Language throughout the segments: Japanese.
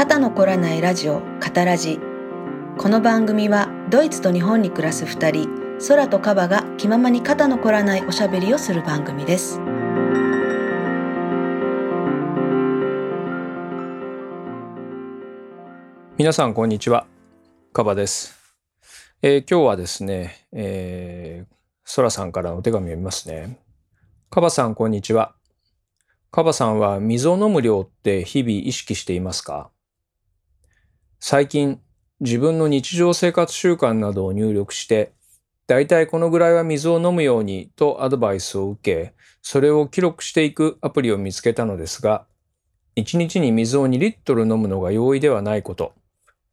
肩のこらないラジオカタラジ。この番組はドイツと日本に暮らす2人空とカバが気ままに肩のこらないおしゃべりをする番組です。皆さんこんにちは。カバです、えー今日はですね、えー、ソラさんからお手紙を読みますね。カバさんこんにちは。カバさんは水を飲む量って日々意識していますか？最近自分の日常生活習慣などを入力してだいたいこのぐらいは水を飲むようにとアドバイスを受けそれを記録していくアプリを見つけたのですが1日に水を2リットル飲むのが容易ではないこと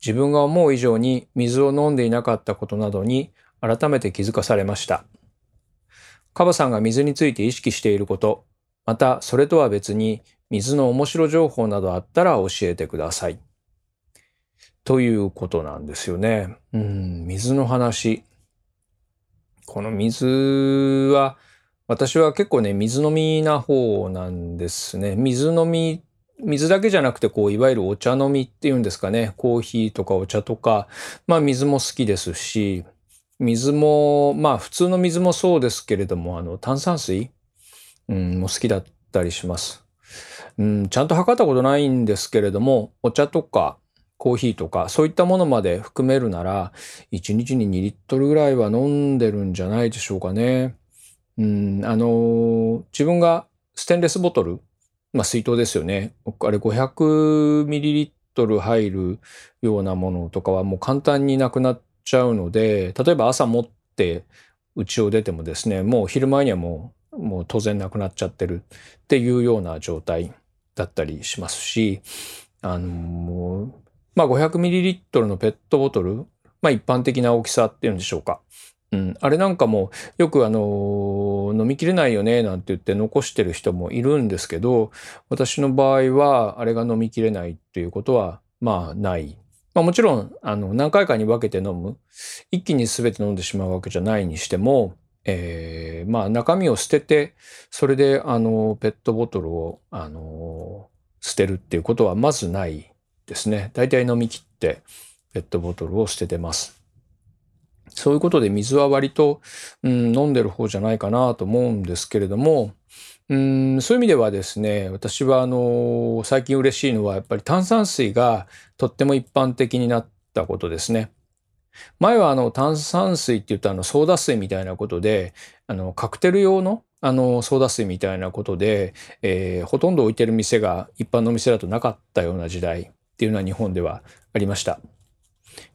自分が思う以上に水を飲んでいなかったことなどに改めて気づかされました。カバさんが水について意識していること、またそれとは別に水の面白情報などあったら教えてください。ということなんですよね。うん、水の話。この水は、私は結構ね、水飲みな方なんですね。水飲み水だけじゃなくて、こう、いわゆるお茶飲みっていうんですかね。コーヒーとかお茶とか、まあ水も好きですし、水も、まあ普通の水もそうですけれども、あの、炭酸水、うん、も好きだったりします。うん、ちゃんと測ったことないんですけれども、お茶とかコーヒーとか、そういったものまで含めるなら、1日に2リットルぐらいは飲んでるんじゃないでしょうかね。うん、あの、自分がステンレスボトル、まあ水筒ですよね。あれ500ミリリットル入るようなものとかはもう簡単になくなっちゃうので、例えば朝持って家を出てもですね、もう昼前にはもう、もう当然なくなっちゃってるっていうような状態だったりしますし、あの、もうまあ500ミリリットルのペットボトル、まあ一般的な大きさっていうんでしょうか。うん、あれなんかもよくあの飲みきれないよねなんて言って残してる人もいるんですけど私の場合はあれが飲みきれないっていうことはまあない。まあ、もちろんあの何回かに分けて飲む一気に全て飲んでしまうわけじゃないにしても、えーまあ中身を捨ててそれであのペットボトルをあの捨てるっていうことはまずないですね。大体飲み切ってペットボトルを捨ててます。そういうことで水は割と、うん、飲んでる方じゃないかなと思うんですけれども、うん、そういう意味ではですね、私はあの、最近嬉しいのはやっぱり炭酸水がとっても一般的になったことですね。前はあの炭酸水って言うとあのソーダ水みたいなことで、あのカクテル用のあのソーダ水みたいなことで、えーほとんど置いてる店が一般の店だとなかったような時代っていうのは日本ではありました。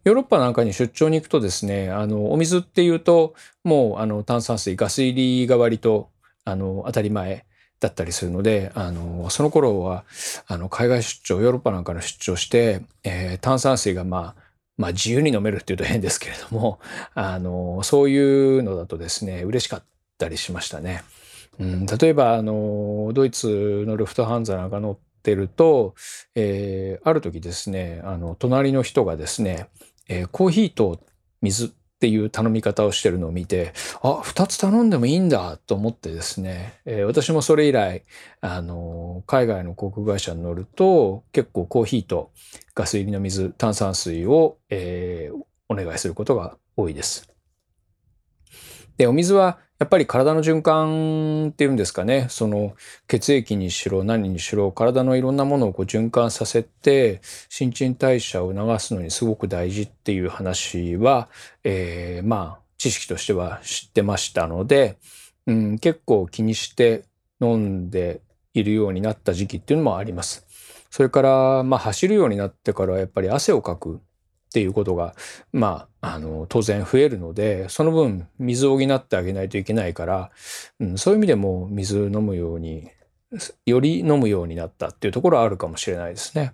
ヨーロッパなんかに出張に行くとですね、あの、お水っていうと、もう、あの、炭酸水、ガス入りが割と、あの、当たり前だったりするので、あの、その頃は、あの、海外出張、ヨーロッパなんかの出張して、えー炭酸水が、まあ、まあ、自由に飲めるっていうと変ですけれども、あの、そういうのだとですね、嬉しかったりしましたね。うん、例えば、あの、ドイツのルフトハンザなんか乗っててると、えーある時ですね、あの、隣の人がですね、えーコーヒーと水っていう頼み方をしてるのを見て、あ、二つ頼んでもいいんだと思ってですね、えー私もそれ以来、あの、海外の航空会社に乗ると、結構コーヒーとガス入りの水、炭酸水を、えお願いすることが多いです。で、お水はやっぱり体の循環っていうんですかね、その血液にしろ何にしろ体のいろんなものをこう循環させて新陳代謝を促すのにすごく大事っていう話は、えーまあ知識としては知ってましたので、うん、結構気にして飲んでいるようになった時期っていうのもあります。それから、まあ、走るようになってからやっぱり汗をかくっていうことが、まあ、あの当然増えるのでその分水を補ってあげないといけないから、うん、そういう意味でも水飲むようにより飲むようになったっていうところはあるかもしれないですね。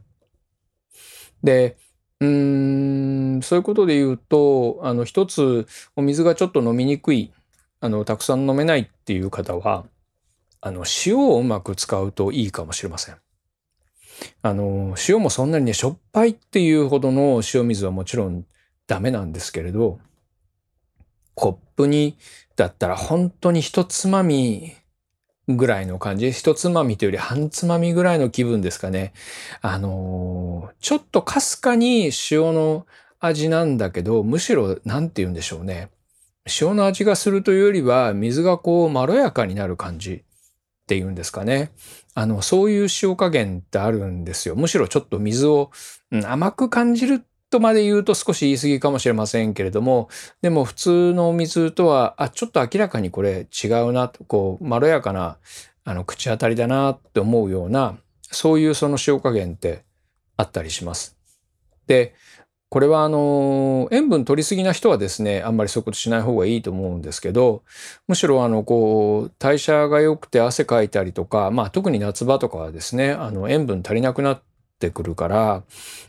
でうーんそういうことで言うとあの一つお水がちょっと飲みにくいあのたくさん飲めないっていう方はあの塩をうまく使うといいかもしれません。あの塩もそんなにねしょっぱいっていうほどの塩水はもちろんダメなんですけれどコップにだったら本当に一つまみぐらいの感じ。一つまみというより半つまみぐらいの気分ですかね。あの、ちょっとかすかに塩の味なんだけど、むしろ、なんて言うんでしょうね。塩の味がするというよりは、水がこう、まろやかになる感じっていうんですかね。あの、そういう塩加減ってあるんですよ。むしろちょっと水を、うん、甘く感じるとまで言うと少し言い過ぎかもしれませんけれども、でも普通のお水とは、あ、ちょっと明らかにこれ違うな、こう、まろやかな、あの、口当たりだなって思うような、そういうその塩加減ってあったりします。で、これはあの、塩分取りすぎな人はですね、あんまりそういうことしない方がいいと思うんですけど、むしろあの、こう、代謝が良くて汗かいたりとか、まあ特に夏場とかはですね、あの、塩分足りなくなってくるから、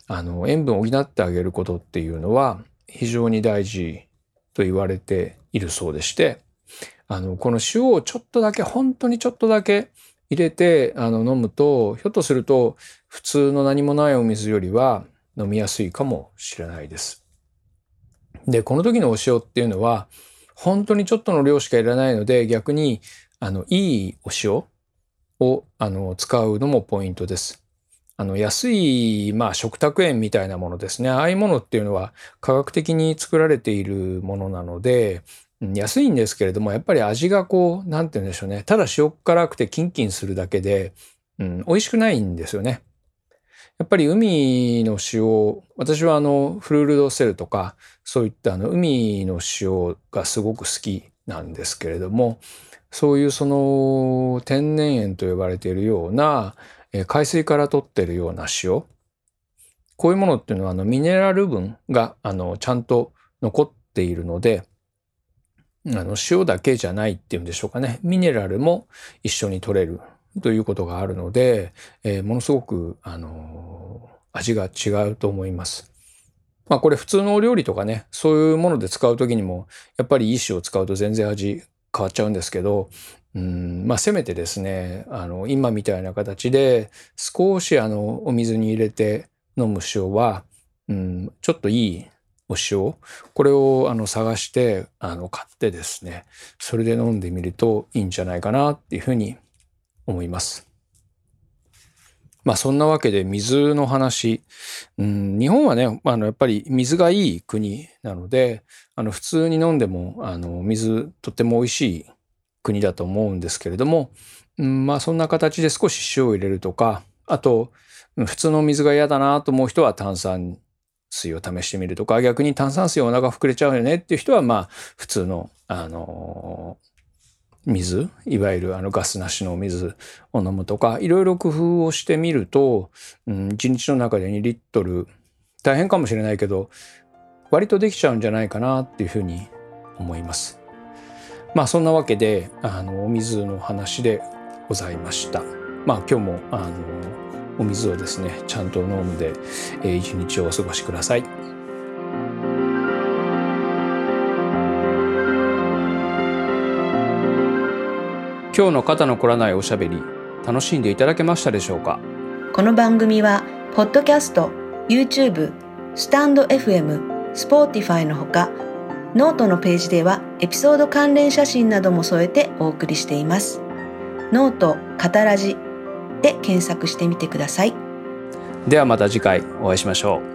あの、塩分を補ってあげることっていうのは非常に大事と言われているそうでして、あの、この塩をちょっとだけ、本当にちょっとだけ入れて、あの、飲むと、ひょっとすると、普通の何もないお水よりは飲みやすいかもしれないです。で、この時のお塩っていうのは、本当にちょっとの量しかいらないので、逆に、あの、いいお塩を、あの、使うのもポイントです。あの、安い、まあ、食卓塩みたいなものですね。ああいうものっていうのは科学的に作られているものなので、安いんですけれども、やっぱり味がこう、なんて言うんでしょうね。ただ塩辛くてキンキンするだけで、うん、美味しくないんですよね。やっぱり海の塩、私はあの、フルールドセルとか、そういったあの、海の塩がすごく好きなんですけれども、そういうその、天然塩と呼ばれているような、海水から取ってるような塩。こういうものっていうのは、あの、ミネラル分が、あの、ちゃんと残っているので、あの、塩だけじゃないっていうんでしょうかね。ミネラルも一緒に取れるということがあるので、えー、ものすごく、あの味が違うと思います。まあこれ普通のお料理とかね、そういうもので使う時にも、やっぱりいい塩を使うと全然味変わっちゃうんですけど、うんまあ、せめてですね、あの、今みたいな形で、少しあの、お水に入れて飲む塩は、うん、ちょっといいお塩、これをあの探して、あの、買ってですね、それで飲んでみるといいんじゃないかなっていうふうに思います。まあそんなわけで水の話、うん、日本はね、あのやっぱり水がいい国なので、あの普通に飲んでもあの水とっても美味しい国だと思うんですけれども、うん、まあそんな形で少し塩を入れるとか、あと普通の水が嫌だなと思う人は炭酸水を試してみるとか、逆に炭酸水お腹膨れちゃうよねっていう人は、まあ普通の、あの水、いわゆるあのガスなしのお水を飲むとか、いろいろ工夫をしてみると、うん、1日の中で2リットル、大変かもしれないけど、割とできちゃうんじゃないかなっていうふうに思います。まあそんなわけであのお水の話でございました。まあ今日もあのお水をですねちゃんと飲んで、えー、一日をお過ごしください。今日の肩の凝らないおしゃべり楽しんでいただけましたでしょうか？この番組はポッドキャスト、YouTube、 stand.fm、 Spotify のほかノートのページではエピソード関連写真なども添えてお送りしています。ノートカタラジで検索してみてください。ではまた次回お会いしましょう。